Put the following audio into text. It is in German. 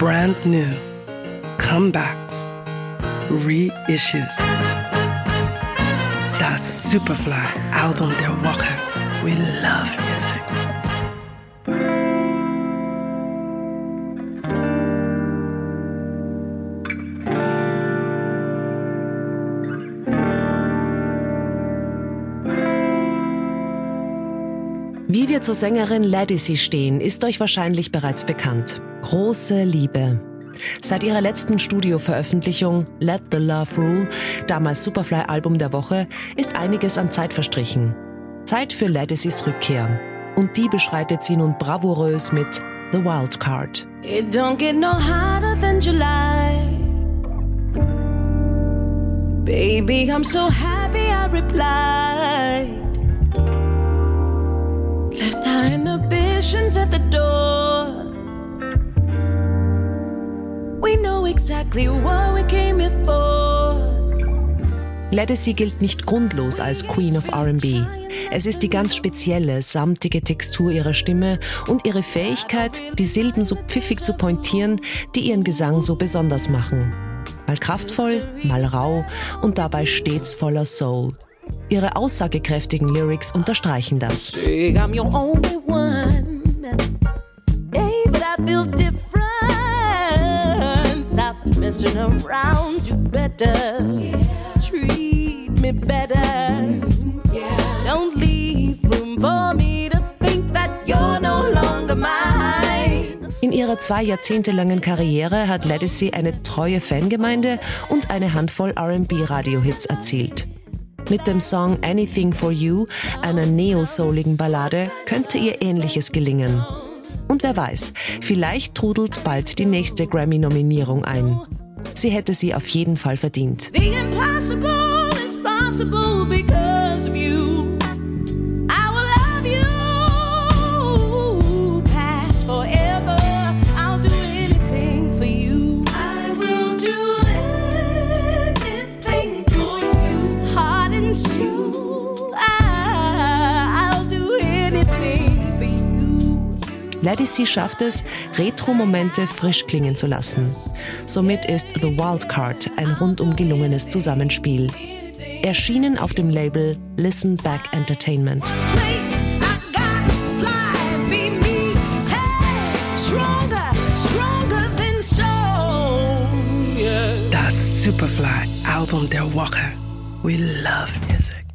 brand new, comebacks, reissues. Das Superfly-Album der Woche. We love music. Wie wir zur Sängerin Ladissy stehen, ist euch wahrscheinlich bereits bekannt. Große Liebe. Seit ihrer letzten Studioveröffentlichung Let the Love Rule, damals Superfly-Album der Woche, ist einiges an Zeit verstrichen. Zeit für Ladissys Rückkehr. Und die beschreitet sie nun bravourös mit The Wild Card. It don't get no hotter than July. Baby, I'm so happy I replied. Left our inhibitions at the door. Exactly what we came here for. Ladissy gilt nicht grundlos als Queen of RB. Es ist die ganz spezielle, samtige Textur ihrer Stimme und ihre Fähigkeit, die Silben so pfiffig zu pointieren, die ihren Gesang so besonders machen. Mal kraftvoll, mal rau und dabei stets voller Soul. Ihre aussagekräftigen Lyrics unterstreichen das. Messing around. You better treat me better. Don't leave room for me to think that you're no longer mine. In ihrer zwei Jahrzehnte langen Karriere hat Ladissy eine treue Fangemeinde und eine Handvoll RB-Radio-Hits erzielt. Mit dem Song Anything for You, einer neo-souligen Ballade, könnte ihr Ähnliches gelingen. Und wer weiß, vielleicht trudelt bald die nächste Grammy-Nominierung ein. Sie hätte sie auf jeden Fall verdient. The impossible is possible because of you. You. Ladissy schafft es, Retro-Momente frisch klingen zu lassen. Somit ist The Wild Card ein rundum gelungenes Zusammenspiel. Erschienen auf dem Label Listen Back Entertainment. Das Superfly-Album der Woche. We love music.